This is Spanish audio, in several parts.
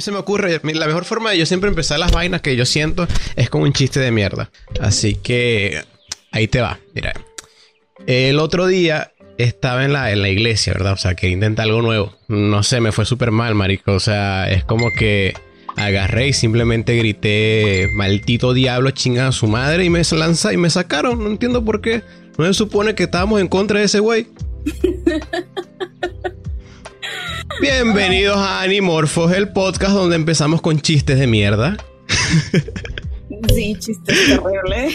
se me ocurre, la mejor forma de yo siempre empezar las vainas que yo siento es con un chiste de mierda. Así que ahí te va, mira. El otro día estaba en la, en la iglesia, ¿verdad? O sea, que intenta algo nuevo. No sé, me fue súper mal, marico. O sea, es como que agarré y simplemente grité, maldito diablo, chinga a su madre, y me lanza y me sacaron. No entiendo por qué. No se supone que estábamos en contra de ese güey. Bienvenidos a Animorphos, el podcast donde empezamos con chistes de mierda. Sí, chistes terribles.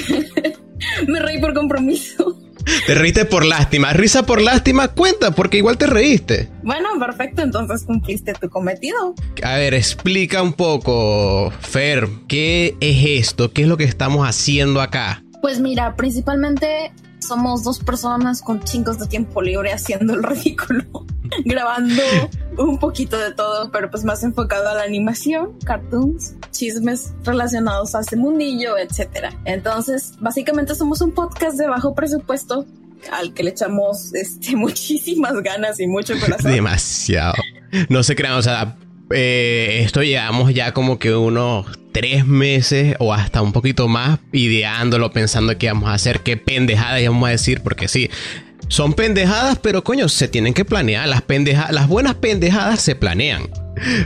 Me reí por compromiso. Te reíste por lástima. Risa por lástima cuenta, porque igual te reíste. Bueno, perfecto, entonces cumpliste tu cometido. A ver, explica un poco, Fer, ¿qué es esto? ¿Qué es lo que estamos haciendo acá? Pues mira, principalmente somos dos personas con chingos de tiempo libre haciendo el ridículo, grabando un poquito de todo, pero pues más enfocado a la animación, cartoons, chismes relacionados a ese mundillo, etcétera. Entonces, básicamente somos un podcast de bajo presupuesto al que le echamos este, muchísimas ganas y mucho corazón. Demasiado. No se crean, o sea, eh, esto llevamos ya como que unos tres meses o hasta un poquito más ideándolo, pensando qué vamos a hacer, qué pendejadas vamos a decir, porque sí, son pendejadas, pero coño, se tienen que planear. Las, pendejadas, las buenas pendejadas se planean.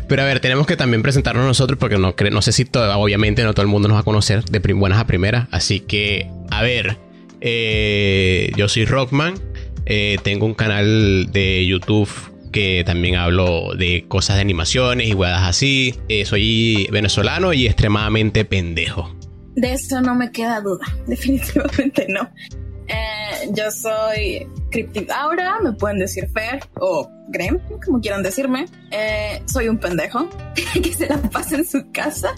Pero a ver, tenemos que también presentarnos nosotros porque no, no sé si todo, obviamente no todo el mundo nos va a conocer de buenas a primeras. Así que, a ver, eh, yo soy Rockman, eh, tengo un canal de YouTube que también hablo de cosas de animaciones y huevadas así. Eh, soy venezolano y extremadamente pendejo. De eso no me queda duda, definitivamente no. Eh, yo soy Aura, me pueden decir Fer o Grem, como quieran decirme. Eh, soy un pendejo que se la pasa en su casa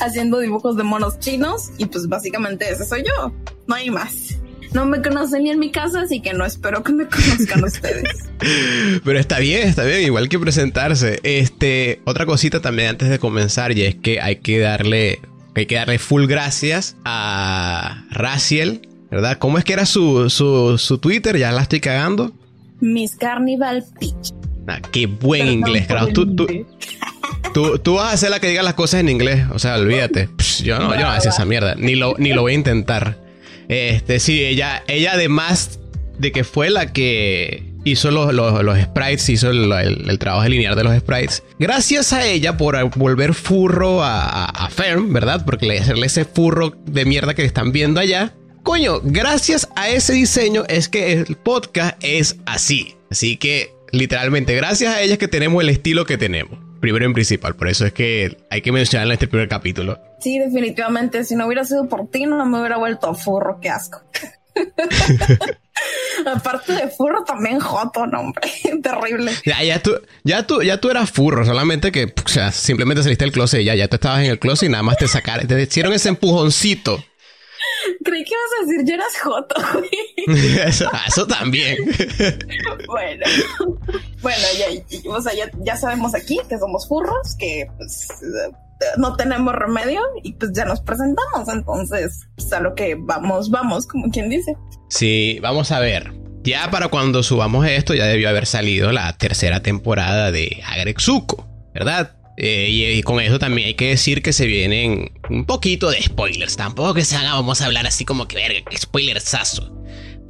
haciendo dibujos de monos chinos y pues básicamente ese soy yo, no hay más. No me conocen ni en mi casa, así que no espero que me conozcan ustedes. Pero está bien, está bien, igual que presentarse. Este, otra cosita también antes de comenzar, y es que hay que darle, hay que darle full gracias a Raciel, ¿verdad? ¿Cómo es que era su, su, Twitter? Ya la estoy cagando. Miss Carnival Peach. Ah, qué buen inglés, claro. Tú, tú, tú, vas a ser la que diga las cosas en inglés. O sea, olvídate. yo no, yo no voy a esa mierda. Ni lo, ni lo voy a intentar. Este, sí, ella, ella además de que fue la que hizo los, los, sprites, hizo el, trabajo de linear de los sprites. Gracias a ella por volver furro a, a, Ferm, ¿verdad? Porque le hacerle ese furro de mierda que están viendo allá. Coño, gracias a ese diseño es que el podcast es así. Así que, literalmente, gracias a ella es que tenemos el estilo que tenemos primero en principal. Por eso es que hay que mencionarlo en este primer capítulo. Sí, definitivamente. Si no hubiera sido por ti, no me hubiera vuelto furro. Qué asco. Aparte de furro, también joto, no, hombre. Terrible. Ya, ya tú, ya tú, ya tú eras furro, solamente que, o sea, simplemente saliste del closet y ya, ya tú estabas en el closet y nada más te sacaron, te hicieron ese empujoncito. Creí que ibas a decir, yo eras joto, eso, también. bueno, bueno, ya, o sea, ya, sabemos aquí que somos furros, que pues no tenemos remedio y pues ya nos presentamos. Entonces, pues a lo que vamos, vamos, como quien dice. Sí, vamos a ver. Ya para cuando subamos esto, ya debió haber salido la tercera temporada de Agrexuko, ¿verdad? Eh, y, con eso también hay que decir que se vienen un poquito de spoilers. Tampoco que se haga, vamos a hablar así como que verga, spoilersazo.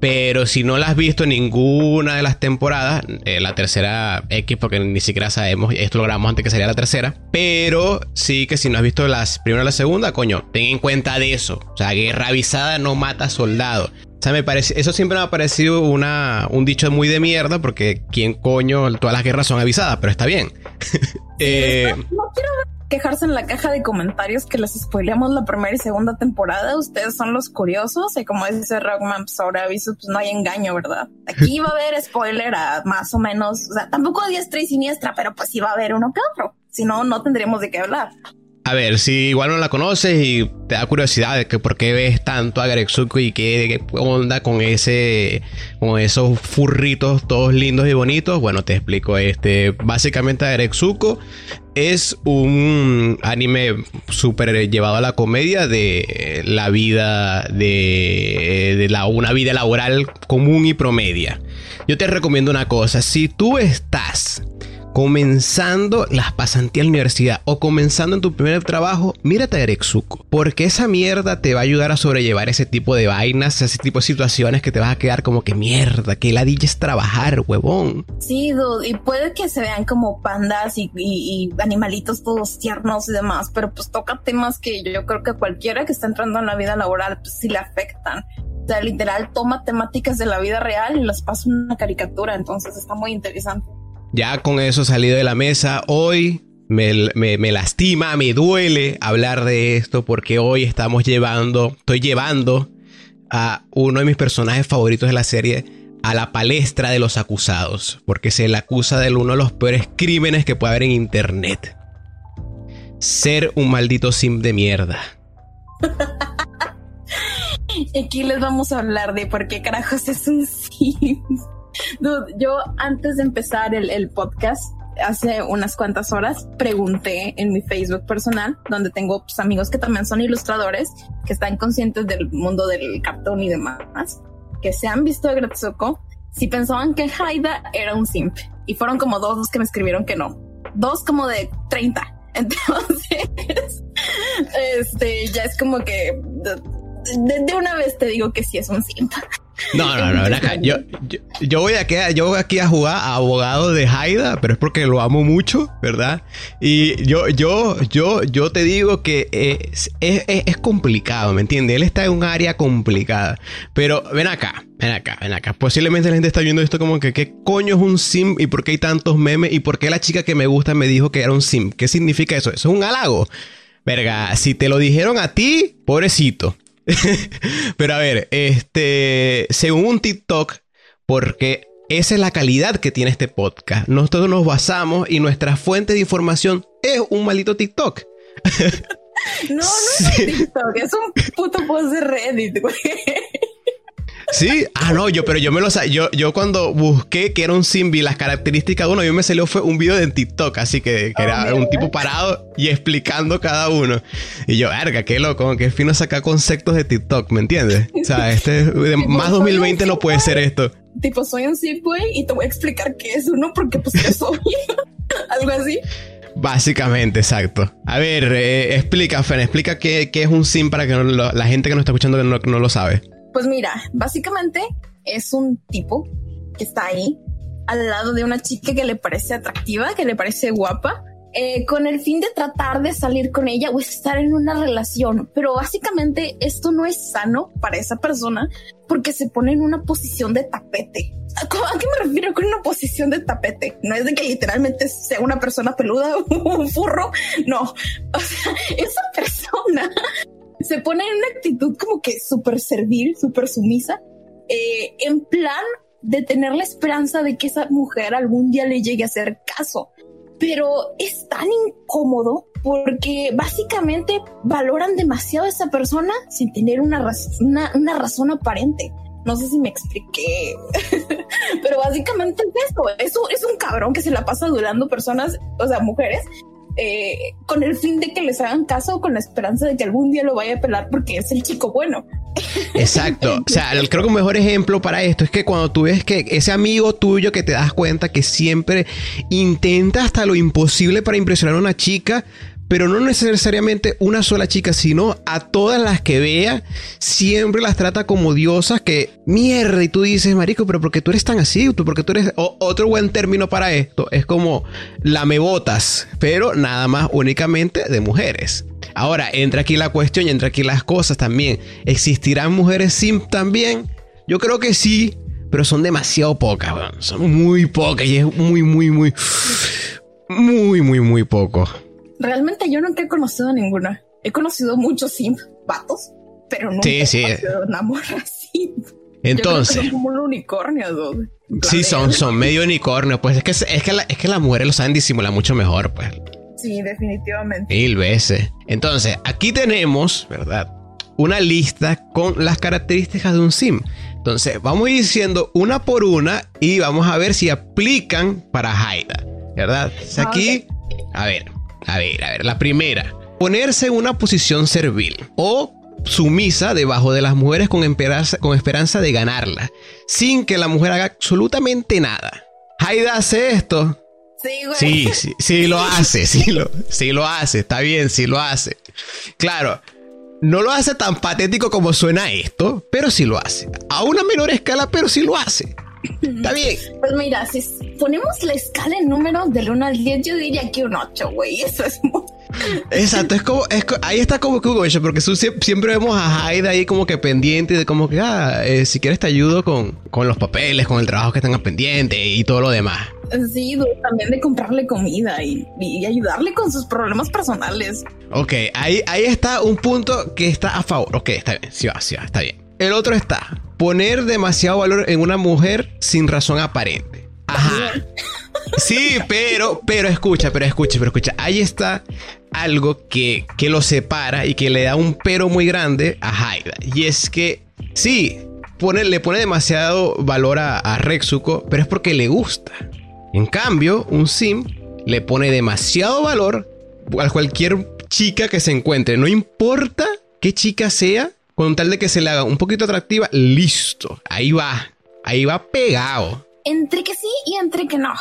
Pero si no la has visto en ninguna de las temporadas, eh, la tercera X, porque ni siquiera sabemos, esto lo grabamos antes que saliera la tercera. Pero sí que si no has visto las primera o la segunda, coño, ten en cuenta de eso. O sea, guerra avisada no mata soldado. O sea, me parece, eso siempre me ha parecido una, un dicho muy de mierda, porque quién coño, todas las guerras son avisadas, pero está bien. Eh, no quiero quejarse en la caja de comentarios que les spoileamos la primera y segunda temporada. Ustedes son los curiosos y como dice Rockman, pues ahora aviso, pues no hay engaño, ¿verdad? Aquí va a haber spoiler a más o menos, o sea, tampoco a diestra y siniestra, pero pues sí va a haber uno que otro. Si no, no tendríamos de qué hablar. A ver, si igual no la conoces y te da curiosidad de que por qué ves tanto a Grexuko y qué, onda con ese con esos furritos todos lindos y bonitos, bueno, te explico este, básicamente Grexuko es un anime súper llevado a la comedia de la vida de, de la, una vida laboral común y promedia. Yo te recomiendo una cosa, si tú estás comenzando las pasantías en la universidad o comenzando en tu primer trabajo, mírate a Erexuko. Porque esa mierda te va a ayudar a sobrellevar ese tipo de vainas, ese tipo de situaciones que te vas a quedar como que mierda, que ladilla es trabajar, huevón. Sí, dude, y puede que se vean como pandas y, animalitos todos tiernos y demás, pero pues toca temas que yo creo que cualquiera que está entrando en la vida laboral, pues sí le afectan. O sea, literal, toma temáticas de la vida real y las pasa una caricatura, entonces está muy interesante. Ya con eso salido de la mesa, hoy me, lastima, me duele hablar de esto porque hoy estamos llevando, estoy llevando a uno de mis personajes favoritos de la serie a la palestra de los acusados, porque se le acusa de uno de los peores crímenes que puede haber en internet. Ser un maldito sim de mierda. Aquí les vamos a hablar de por qué carajos es un sim yo antes de empezar el, podcast, hace unas cuantas horas pregunté en mi Facebook personal, donde tengo pues, amigos que también son ilustradores, que están conscientes del mundo del cartón y demás, que se han visto de si pensaban que Haida era un simp. Y fueron como dos los que me escribieron que no. Dos como de 30. Entonces, este, ya es como que de, una vez te digo que sí es un simp. No, no, no, acá. Yo, yo, voy aquí, yo aquí a jugar a abogado de Haida, pero es porque lo amo mucho, ¿verdad? Y yo, yo, yo, yo te digo que es, es, complicado, ¿me entiendes? Él está en un área complicada. Pero ven acá, ven acá, ven acá. Posiblemente la gente está viendo esto como que, ¿qué coño es un sim? ¿Y por qué hay tantos memes? ¿Y por qué la chica que me gusta me dijo que era un sim? ¿Qué significa eso? Eso es un halago. Verga, si te lo dijeron a ti, pobrecito. Pero a ver, este, según un TikTok, porque esa es la calidad que tiene este podcast. Nosotros nos basamos y nuestra fuente de información es un maldito TikTok. No, no es un TikTok, es un puto post de Reddit, güey. Sí, ah, no, yo, pero yo me lo yo, yo cuando busqué que era un Simbi, las características de uno, yo me salió fue un video de TikTok, así que, era un tipo parado y explicando cada uno. Y yo, verga, qué loco, qué fino sacar conceptos de TikTok, ¿me entiendes? O sea, este más 2020 no puede ser esto. Tipo, soy un güey, y te voy a explicar qué es uno, porque pues yo soy algo así. Básicamente, exacto. A ver, eh, explica, Fen, explica qué, es un sim para que la gente que nos está escuchando no, no lo sabe. Pues mira, básicamente es un tipo que está ahí al lado de una chica que le parece atractiva, que le parece guapa, eh, con el fin de tratar de salir con ella o estar en una relación. Pero básicamente esto no es sano para esa persona porque se pone en una posición de tapete. ¿A qué me refiero con una posición de tapete? No es de que literalmente sea una persona peluda o un furro. No. O sea, esa persona se pone en una actitud como que súper servil, súper sumisa, eh, en plan de tener la esperanza de que esa mujer algún día le llegue a hacer caso. Pero es tan incómodo porque básicamente valoran demasiado a esa persona sin tener una, una, razón aparente. No sé si me expliqué, pero básicamente es eso. Es un, es un cabrón que se la pasa durando personas, o sea, mujeres, eh, con el fin de que les hagan caso, con la esperanza de que algún día lo vaya a pelar porque es el chico bueno. Exacto. o sea, creo que un mejor ejemplo para esto es que cuando tú ves que ese amigo tuyo que te das cuenta que siempre intenta hasta lo imposible para impresionar a una chica, pero no necesariamente una sola chica, sino a todas las que vea, siempre las trata como diosas que mierda. Y tú dices, marico, pero ¿por qué tú eres tan así? Porque tú eres otro buen término para esto. Es como lamebotas, pero nada más únicamente de mujeres. Ahora, entra aquí la cuestión y entra aquí las cosas también. ¿Existirán mujeres simp también? Yo creo que sí, pero son demasiado pocas, son muy pocas y es muy, muy, muy, muy, muy, muy poco realmente yo nunca he conocido a ninguna. He conocido muchos simp vatos, pero nunca he conocido una morra simp. Entonces. son como un unicornio, Sí, son, son medio unicornio. Pues es que, es que, es que las mujeres lo saben disimular mucho mejor, pues. Sí, definitivamente. Mil veces. Entonces, aquí tenemos, ¿verdad? Una lista con las características de un sim. Entonces, vamos a ir diciendo una por una y vamos a ver si aplican para Haida, ¿verdad? Ah, aquí, a ver, a ver, a ver, la primera. Ponerse en una posición servil o sumisa debajo de las mujeres con esperanza, con esperanza de ganarla, sin que la mujer haga absolutamente nada. Haida hace esto. Sí, güey. Sí, sí, sí lo hace, sí lo, sí lo hace, está bien, sí lo hace. Claro, no lo hace tan patético como suena esto, pero sí lo hace. A una menor escala, pero sí lo hace. Está bien. Pues mira, si ponemos la escala en números del 1 al 10, yo diría que un 8, güey. Eso es muy... Exacto, es como, es, ahí está como que Hugo, porque siempre vemos a Haida ahí como que pendiente de como que, ah, eh, si quieres te ayudo con, con los papeles, con el trabajo que tengas pendiente y todo lo demás. Sí, también de comprarle comida y, y, ayudarle con sus problemas personales. Ok, ahí, ahí está un punto que está a favor. Ok, está bien, sí va, sí va, está bien. El otro está, poner demasiado valor en una mujer sin razón aparente. Ajá. Sí, pero, pero escucha, pero escucha, pero escucha. Ahí está algo que, que lo separa y que le da un pero muy grande a Haida. Y es que, sí, pone, le pone demasiado valor a, a Rexuko, pero es porque le gusta. En cambio, un sim le pone demasiado valor a cualquier chica que se encuentre. No importa qué chica sea, con tal de que se le haga un poquito atractiva, listo. Ahí va. Ahí va pegado. Entre que sí y entre que no.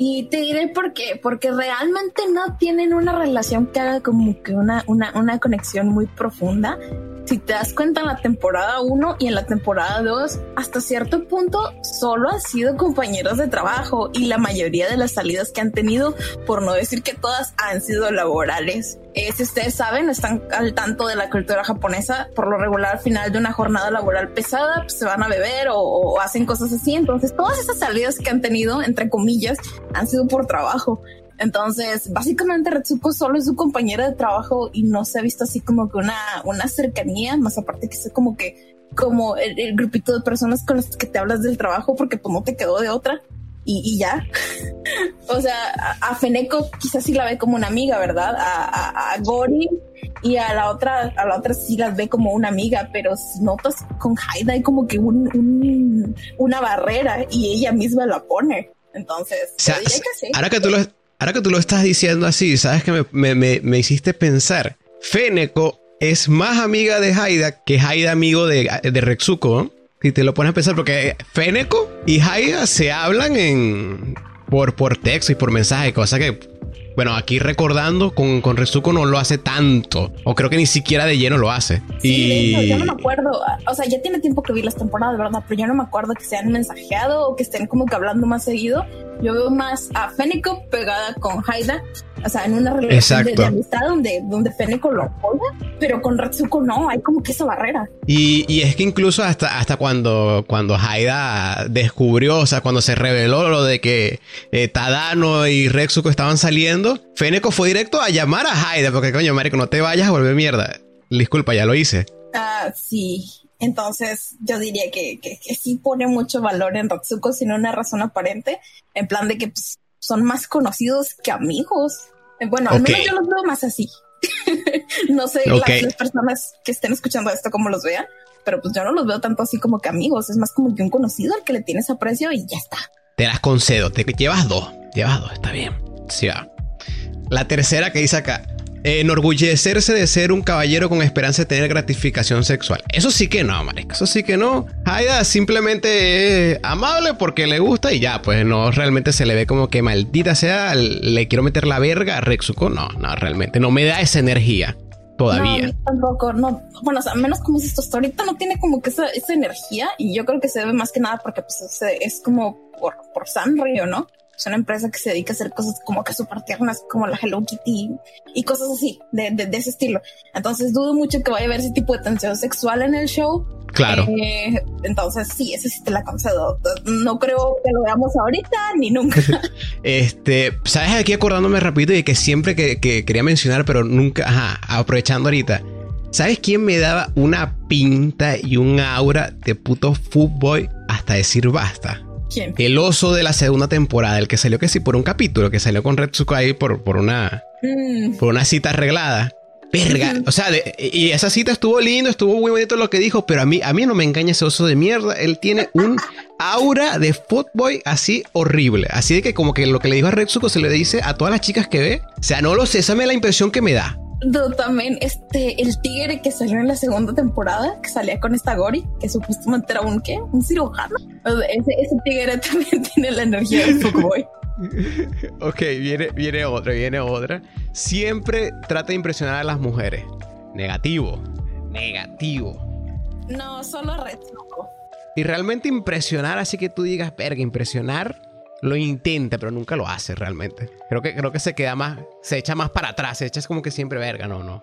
Y te diré por qué, porque realmente no tienen una relación que haga como que una, una, una conexión muy profunda si te das cuenta en la temporada 1 y en la temporada 2, hasta cierto punto solo han sido compañeros de trabajo y la mayoría de las salidas que han tenido, por no decir que todas, han sido laborales. Eh, si ustedes saben, están al tanto de la cultura japonesa, por lo regular al final de una jornada laboral pesada, pues, se van a beber o, o hacen cosas así. Entonces, todas esas salidas que han tenido, entre comillas, han sido por trabajo. Entonces, básicamente Retsuko solo es su compañera de trabajo y no se ha visto así como que una, una cercanía, más aparte que sea como que como el, grupito de personas con las que te hablas del trabajo porque pues no te quedó de otra y, ya. o sea, a, Feneko quizás sí la ve como una amiga, ¿verdad? A, Gori y a la otra, a la otra sí las ve como una amiga, pero si notas con Haida hay como que un, una barrera y ella misma la pone. Entonces, ahora que tú lo Ahora que tú lo estás diciendo así, sabes que me, hiciste pensar. Feneko es más amiga de Haida que Haida amigo de, de Rexuko. Si te lo pones a pensar, porque Feneko y Haida se hablan en por, por texto y por mensaje, cosa que bueno, aquí recordando, con, con Rezuko no lo hace tanto. O creo que ni siquiera de lleno lo hace. Sí, y... yo no me acuerdo. O sea, ya tiene tiempo que vi las temporadas, ¿verdad? Pero yo no me acuerdo que se han mensajeado o que estén como que hablando más seguido. Yo veo más a Feneko pegada con Haida o sea, en una relación de, amistad donde, donde Feneko lo apoya, pero con Retsuko no, hay como que esa barrera. Y, y, es que incluso hasta, hasta cuando, cuando Haida descubrió, o sea, cuando se reveló lo de que eh, Tadano y Retsuko estaban saliendo, Feneko fue directo a llamar a Haida, porque coño, marico, no te vayas a volver mierda. Disculpa, ya lo hice. Ah, sí. Entonces, yo diría que, que, que, sí pone mucho valor en Retsuko sin una razón aparente, en plan de que pues, son más conocidos que amigos. Bueno, al menos yo los veo más así. no sé las, personas que estén escuchando esto cómo los vean, pero pues yo no los veo tanto así como que amigos. Es más como que un conocido al que le tienes aprecio y ya está. Te las concedo. Te llevas dos. Llevas dos, está bien. Sí, va. La tercera que dice acá enorgullecerse de ser un caballero con esperanza de tener gratificación sexual. Eso sí que no, marica. Eso sí que no. Haida simplemente es amable porque le gusta y ya, pues no realmente se le ve como que maldita sea, le quiero meter la verga a Rexuko. No, no, realmente no me da esa energía. Todavía. Tampoco, no. Bueno, o menos como si esto ahorita no tiene como que esa, esa, energía y yo creo que se debe más que nada porque pues es como por, por Sanrio, ¿no? Es una empresa que se dedica a hacer cosas como que súper tiernas, como la Hello Kitty y cosas así, de, de, ese estilo. Entonces dudo mucho que vaya a haber ese tipo de tensión sexual en el show. Claro. Eh, entonces sí, ese sí te la concedo. No creo que lo veamos ahorita ni nunca. este, sabes, aquí acordándome rápido y que siempre que, que quería mencionar, pero nunca, ajá, aprovechando ahorita. ¿Sabes quién me daba una pinta y un aura de puto fútbol hasta decir basta? El oso de la segunda temporada, el que salió que sí por un capítulo, que salió con Retsuko ahí por, por una mm. por una cita arreglada. Verga, o sea, y esa cita estuvo lindo, estuvo muy bonito lo que dijo, pero a mí, a mí no me engaña ese oso de mierda. Él tiene un aura de footboy así horrible. Así de que como que lo que le dijo a Retsuko se le dice a todas las chicas que ve. O sea, no lo sé, esa es la impresión que me da también este, el tigre que salió en la segunda temporada, que salía con esta Gori, que supuestamente era un qué, un cirujano. Ese, ese tigre también tiene la energía del fuckboy. ok, viene, viene otra, viene otra. Siempre trata de impresionar a las mujeres. Negativo. Negativo. No, solo red. Y realmente impresionar, así que tú digas, verga, impresionar, lo intenta, pero nunca lo hace realmente. Creo que, creo que se queda más, se echa más para atrás, se echa como que siempre verga, no, no.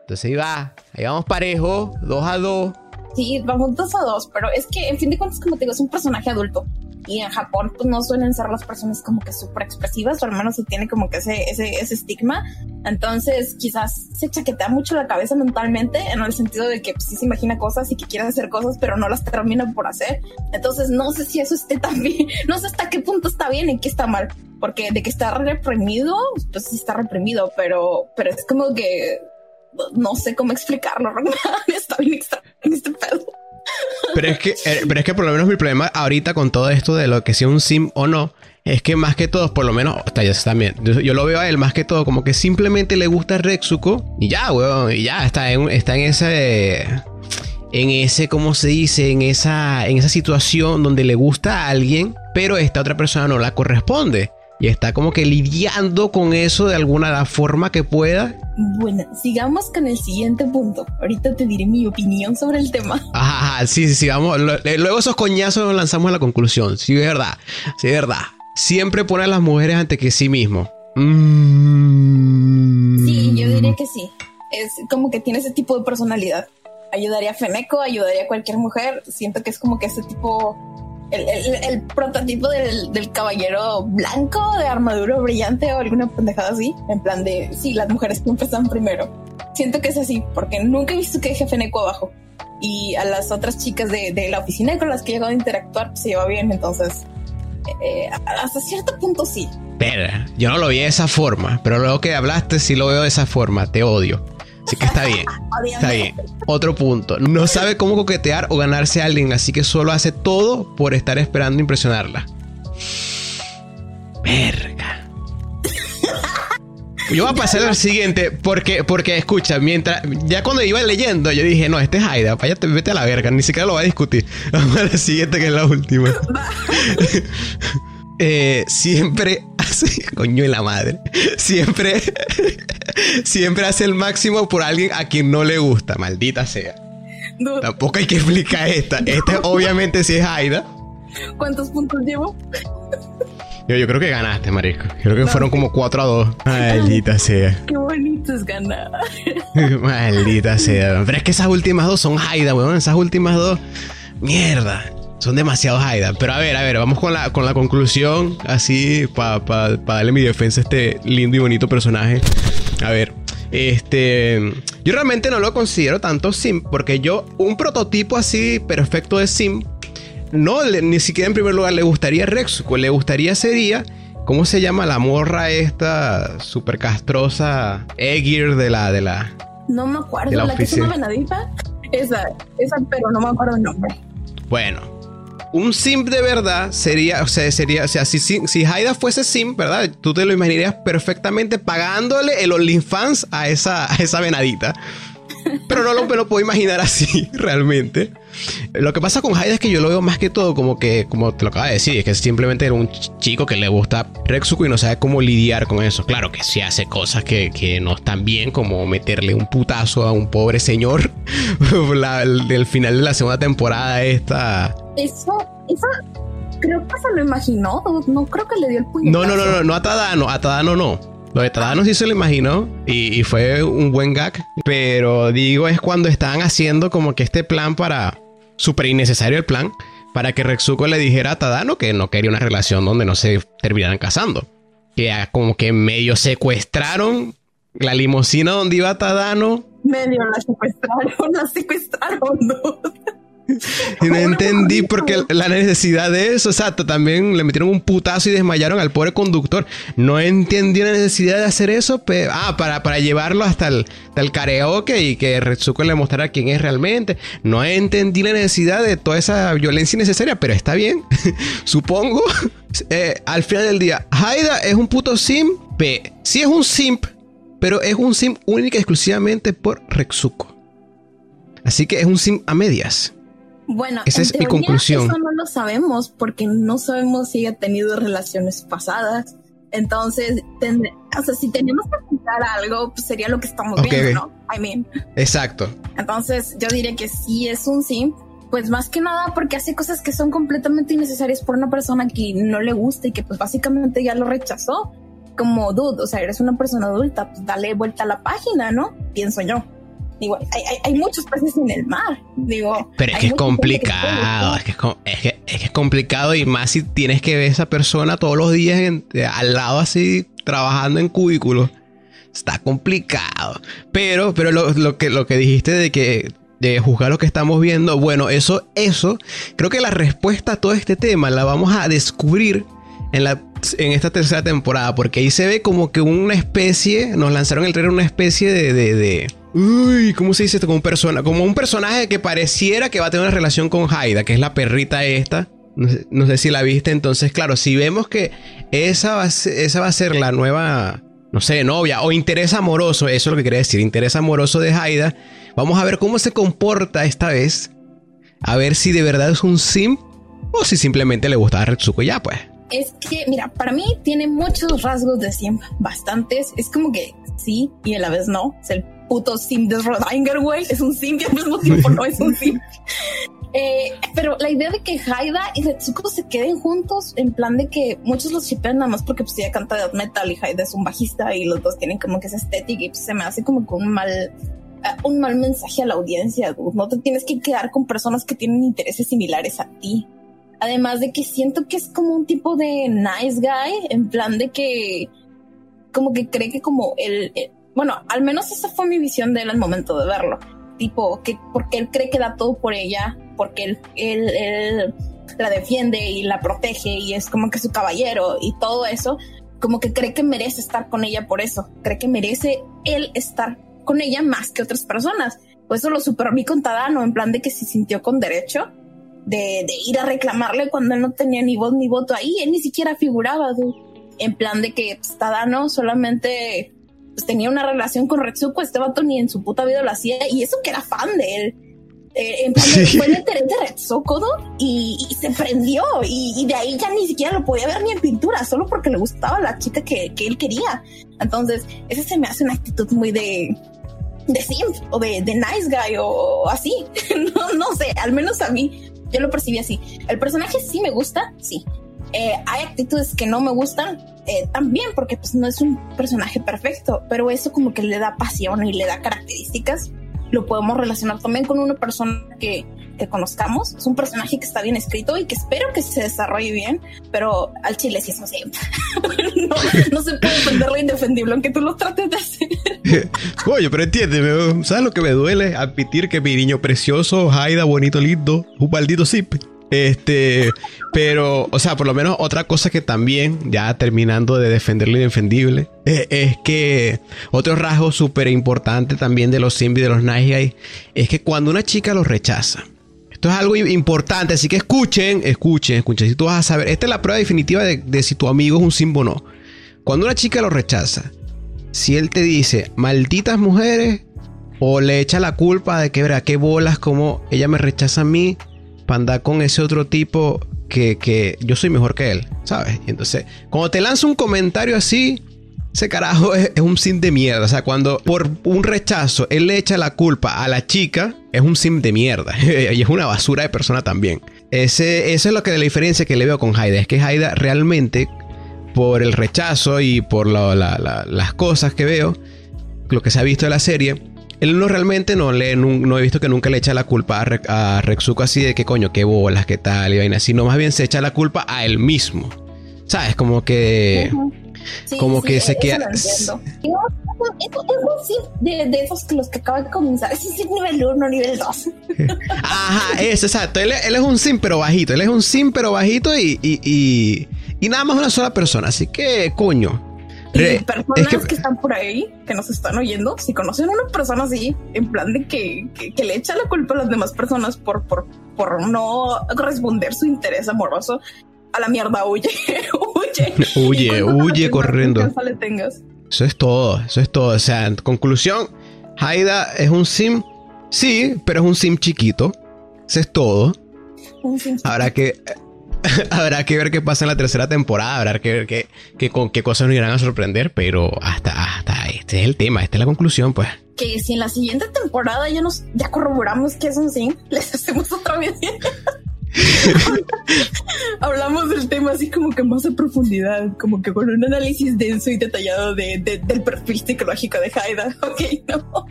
Entonces ahí va, ahí vamos parejo, dos a dos. Sí, vamos dos a dos, pero es que en fin de cuentas, como te digo, es un personaje adulto. Y en Japón, pues no suelen ser las personas como que súper expresivas, o al menos se tiene como que ese, ese, ese estigma. Entonces, quizás se chaquetea mucho la cabeza mentalmente, en el sentido de que pues, sí se imagina cosas y que quiere hacer cosas, pero no las termina por hacer. Entonces, no sé si eso esté tan bien, no sé hasta qué punto está bien y qué está mal. Porque de que está reprimido, pues sí está reprimido, pero, pero es como que no sé cómo explicarlo, está bien. Pero es que, eh, pero es que por lo menos mi problema ahorita con todo esto de lo que sea un sim o no, es que más que todo, por lo menos, también, yo, yo, lo veo a él más que todo como que simplemente le gusta Rexuko y ya, weón, y ya, está en, está en ese, en ese, ¿cómo se dice? En esa, en esa situación donde le gusta a alguien, pero esta otra persona no la corresponde. Y está como que lidiando con eso de alguna forma que pueda. Bueno, sigamos con el siguiente punto. Ahorita te diré mi opinión sobre el tema. Ajá, sí, sí, sí, vamos. Eh, luego esos coñazos nos lanzamos a la conclusión. Sí, es verdad. Sí, es verdad. Siempre pone a las mujeres ante que sí mismo. Mm. Sí, yo diría que sí. Es como que tiene ese tipo de personalidad. Ayudaría a Feneco, ayudaría a cualquier mujer. Siento que es como que ese tipo el, prototipo del, caballero blanco de armadura brillante o alguna pendejada así. En plan de, sí, las mujeres siempre primero. Siento que es así, porque nunca he visto que jefe Neko abajo. Y a las otras chicas de, la oficina con las que he llegado a interactuar pues, se lleva bien, entonces eh, hasta cierto punto sí. Pero yo no lo vi de esa forma, pero luego que hablaste sí lo veo de esa forma, te odio. Así que está bien. está bien. Otro punto. No sabe cómo coquetear o ganarse a alguien, así que solo hace todo por estar esperando impresionarla. Verga. Yo voy a pasar al siguiente porque, porque escucha, mientras ya cuando iba leyendo, yo dije, no, este es Aida, váyate, vete a la verga, ni siquiera lo va a discutir. Vamos a la siguiente que es la última. Eh, siempre hace, coño de la madre, siempre, siempre hace el máximo por alguien a quien no le gusta, maldita sea. Tampoco hay que explicar esta. Esta obviamente sí es Aida. ¿Cuántos puntos llevo? Yo, yo, creo que ganaste, Marisco. Creo que fueron como 4 a 2. Maldita sea. Qué bonito es ganar. Maldita sea. Pero es que esas últimas dos son Aida, weón. Esas últimas dos. Mierda. Son demasiados Haida. Pero a ver, a ver, vamos con la, con la conclusión. Así, para darle mi defensa a este lindo y bonito personaje. A ver, este. Yo realmente no lo considero tanto sim. Porque yo, un prototipo así perfecto de sim. No, ni siquiera en primer lugar le gustaría Rex. Le gustaría sería. ¿Cómo se llama la morra esta super castrosa Egir de la de la No me acuerdo, la, la que es una venadita. Esa, esa, pero no me acuerdo el nombre. Bueno, un simp de verdad sería, o sea, sería, o sea, si, si, Haida fuese simp, ¿verdad? Tú te lo imaginarías perfectamente pagándole el OnlyFans a esa, a esa venadita. Pero no lo, puedo imaginar así, realmente. Lo que pasa con Haida es que yo lo veo más que todo como que, como te lo acaba de decir, es que simplemente era un chico que le gusta Rexuko y no sabe cómo lidiar con eso. Claro que sí hace cosas que, que no están bien, como meterle un putazo a un pobre señor. del final de la segunda temporada esta... Eso, eso creo que se lo imaginó. No creo que le dio el puñetazo. No, no, no, no, no a Tadano, a Tadano no. Lo de Tadano sí se lo imaginó y, fue un buen gag. Pero digo, es cuando estaban haciendo como que este plan para. Súper innecesario el plan. Para que Rexuko le dijera a Tadano que no quería una relación donde no se terminaran casando. Que como que medio secuestraron la limusina donde iba Tadano. Medio la secuestraron, la secuestraron, ¿no? Y no entendí porque la necesidad de eso, exacto, también le metieron un putazo y desmayaron al pobre conductor. No entendí la necesidad de hacer eso, pero, ah, para, para llevarlo hasta el, karaoke y que Retsuko le mostrara quién es realmente. No entendí la necesidad de toda esa violencia innecesaria, pero está bien, supongo. Eh, al final del día, Haida es un puto simp, sí es un simp, pero es un simp única y exclusivamente por Retsuko. Así que es un simp a medias. Bueno, esa es mi conclusión. Eso no lo sabemos porque no sabemos si ha tenido relaciones pasadas, Entonces, o sea, si tenemos que explicar algo, pues sería lo que estamos viendo, ¿no? I mean. Exacto. Entonces, yo diría que sí es un sim, pues más que nada porque hace cosas que son completamente innecesarias por una persona que no le gusta y que pues básicamente ya lo rechazó. Como dude, o sea, eres una persona adulta, pues dale vuelta a la página, ¿no? Pienso yo. Digo, hay, muchos peces en el mar. Digo, pero es que es complicado, es, que es, es, complicado y más si tienes que ver a esa persona todos los días al lado así, trabajando en cubículos. Está complicado. Pero, pero lo, que, lo que dijiste de que de juzgar lo que estamos viendo, bueno, eso, eso, creo que la respuesta a todo este tema la vamos a descubrir en la en esta tercera temporada, porque ahí se ve como que una especie, nos lanzaron el trailer una especie de, de, uy, ¿cómo se dice esto? Como un, persona, como un personaje que pareciera que va a tener una relación con Haida, que es la perrita esta. No sé, si la viste, entonces, claro, si vemos que esa va, esa va a ser la nueva, no sé, novia o interés amoroso, eso es lo que quería decir, interés amoroso de Haida, vamos a ver cómo se comporta esta vez, a ver si de verdad es un sim o si simplemente le gusta a Retsuko ya, pues es que, mira, para mí tiene muchos rasgos de sim, bastantes. Es como que sí y a la vez no. El puto sim de Rodinger. Es un sim y al mismo tiempo no es un sim. Eh, pero la idea de que Haida y Retsuko se queden juntos, en plan de que muchos los shipean nada más porque pues ella canta death metal y Haida es un bajista y los dos tienen como que esa estética y pues, se me hace como que un mal, eh, un mal mensaje a la audiencia. No te tienes que quedar con personas que tienen intereses similares a ti. Además de que siento que es como un tipo de nice guy, en plan de que como que cree que como él, bueno, al menos esa fue mi visión de él al momento de verlo. Tipo, que porque él cree que da todo por ella, porque él, él, la defiende y la protege y es como que su caballero y todo eso, como que cree que merece estar con ella por eso, cree que merece él estar con ella más que otras personas. Pues eso lo superó mi con Tadano, en plan de que se sintió con derecho de, ir a reclamarle cuando él no tenía ni voz ni voto ahí, él ni siquiera figuraba, en plan de que pues, Tadano solamente pues, tenía una relación con Retsuko, este vato ni en su puta vida lo hacía, y eso que era fan de él. Eh, en plan, fue el interés de Retsuko y, se prendió, y, de ahí ya ni siquiera lo podía ver ni en pintura, solo porque le gustaba la chica que, él quería. Entonces, ese se me hace una actitud muy de, de simp o de, de nice guy o así. no, no sé, al menos a mí yo lo percibí así. El personaje sí me gusta, sí. Eh, hay actitudes que no me gustan eh, también porque pues no es un personaje perfecto, pero eso como que le da pasión y le da características. Lo podemos relacionar también con una persona que, que conozcamos. Es un personaje que está bien escrito y que espero que se desarrolle bien, pero al chile sí es así. no, no se puede defender lo indefendible aunque tú lo trates de hacer. Oye, pero entiéndeme, ¿sabes lo que me duele? Admitir que mi niño precioso, Haida, bonito, lindo, un maldito zip. Este, pero, o sea, por lo menos otra cosa que también, ya terminando de defender lo indefendible, eh, es, que otro rasgo súper importante también de los Simp y de los Nice Guys es que cuando una chica los rechaza, esto es algo importante, así que escuchen, escuchen, escuchen. Si tú vas a saber, esta es la prueba definitiva de, de si tu amigo es un Simp o no. Cuando una chica lo rechaza, si él te dice malditas mujeres o le echa la culpa de que, verá, qué bolas como ella me rechaza a mí para andar con ese otro tipo que, yo soy mejor que él, ¿sabes? Y entonces, cuando te lanza un comentario así, ese carajo es, un sim de mierda. O sea, cuando por un rechazo él le echa la culpa a la chica, es un sim de mierda. y es una basura de persona también. Ese, eso es lo que la diferencia que le veo con Haida. Es que Haida realmente por el rechazo y por las cosas que veo, lo que se ha visto de la serie, él no realmente no le no he visto que nunca le echa la culpa a, a Rexuko así de que coño, qué bolas, qué tal y vaina, sino más bien se echa la culpa a él mismo. ¿Sabes? Como que como que se queda es, un de, de, esos que los que acaban de comenzar. Es nivel 1, nivel 2. Ajá, eso, exacto. Él, es un sim pero bajito. Él es un sim pero bajito y, y y nada más una sola persona. Así que, coño. Personas que... están por ahí, que nos están oyendo, si conocen a una persona así, en plan de que, que, le echa la culpa a las demás personas por, por, por no responder su interés amoroso, a la mierda huye, huye. Huye, huye corriendo. Eso es todo, eso es todo. O sea, en conclusión, Haida es un sim, sí, pero es un sim chiquito. Eso es todo. Un sim Ahora que habrá que ver qué pasa en la tercera temporada, habrá que ver qué, con qué cosas nos irán a sorprender, pero hasta, hasta este es el tema, esta es la conclusión, pues. Que si en la siguiente temporada ya nos ya corroboramos que es un sim, les hacemos otra vez. Hablamos del tema así como que más a profundidad, como que con un análisis denso y detallado de, del perfil psicológico de Haida. Ok, no.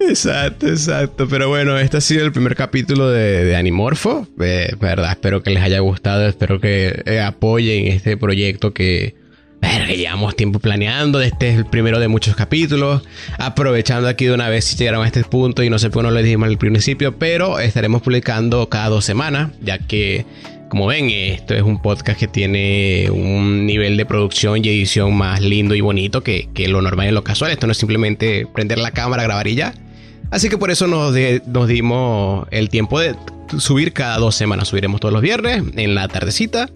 Exacto, exacto. Pero bueno, este ha sido el primer capítulo de, Animorfo. Eh, verdad, espero que les haya gustado. Espero que eh, apoyen este proyecto que, que llevamos tiempo planeando. Este es el primero de muchos capítulos. Aprovechando aquí de una vez si llegaron a este punto y no sé por qué no lo dijimos al principio, pero estaremos publicando cada dos semanas, ya que como ven, esto es un podcast que tiene un nivel de producción y edición más lindo y bonito que, lo normal en lo casual. Esto no es simplemente prender la cámara, grabar y ya. Así que por eso nos, nos dimos el tiempo de subir cada dos semanas. Subiremos todos los viernes en la tardecita.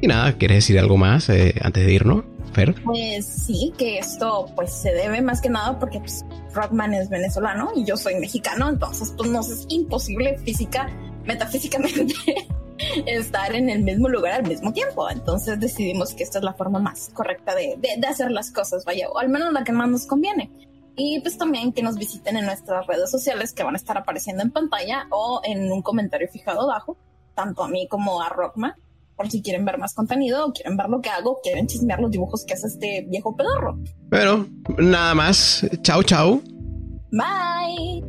Y nada, ¿quieres decir algo más eh, antes de irnos, Fer? Pues sí, que esto pues se debe más que nada porque pues, Rockman es venezolano y yo soy mexicano, entonces pues nos es imposible física, metafísicamente estar en el mismo lugar al mismo tiempo. Entonces decidimos que esta es la forma más correcta de, de, de, hacer las cosas, vaya, o al menos la que más nos conviene. Y pues también que nos visiten en nuestras redes sociales que van a estar apareciendo en pantalla o en un comentario fijado abajo, tanto a mí como a Rockman, por si quieren ver más contenido o quieren ver lo que hago, quieren chismear los dibujos que hace este viejo pedorro. Bueno, nada más. Chao, chao. Bye.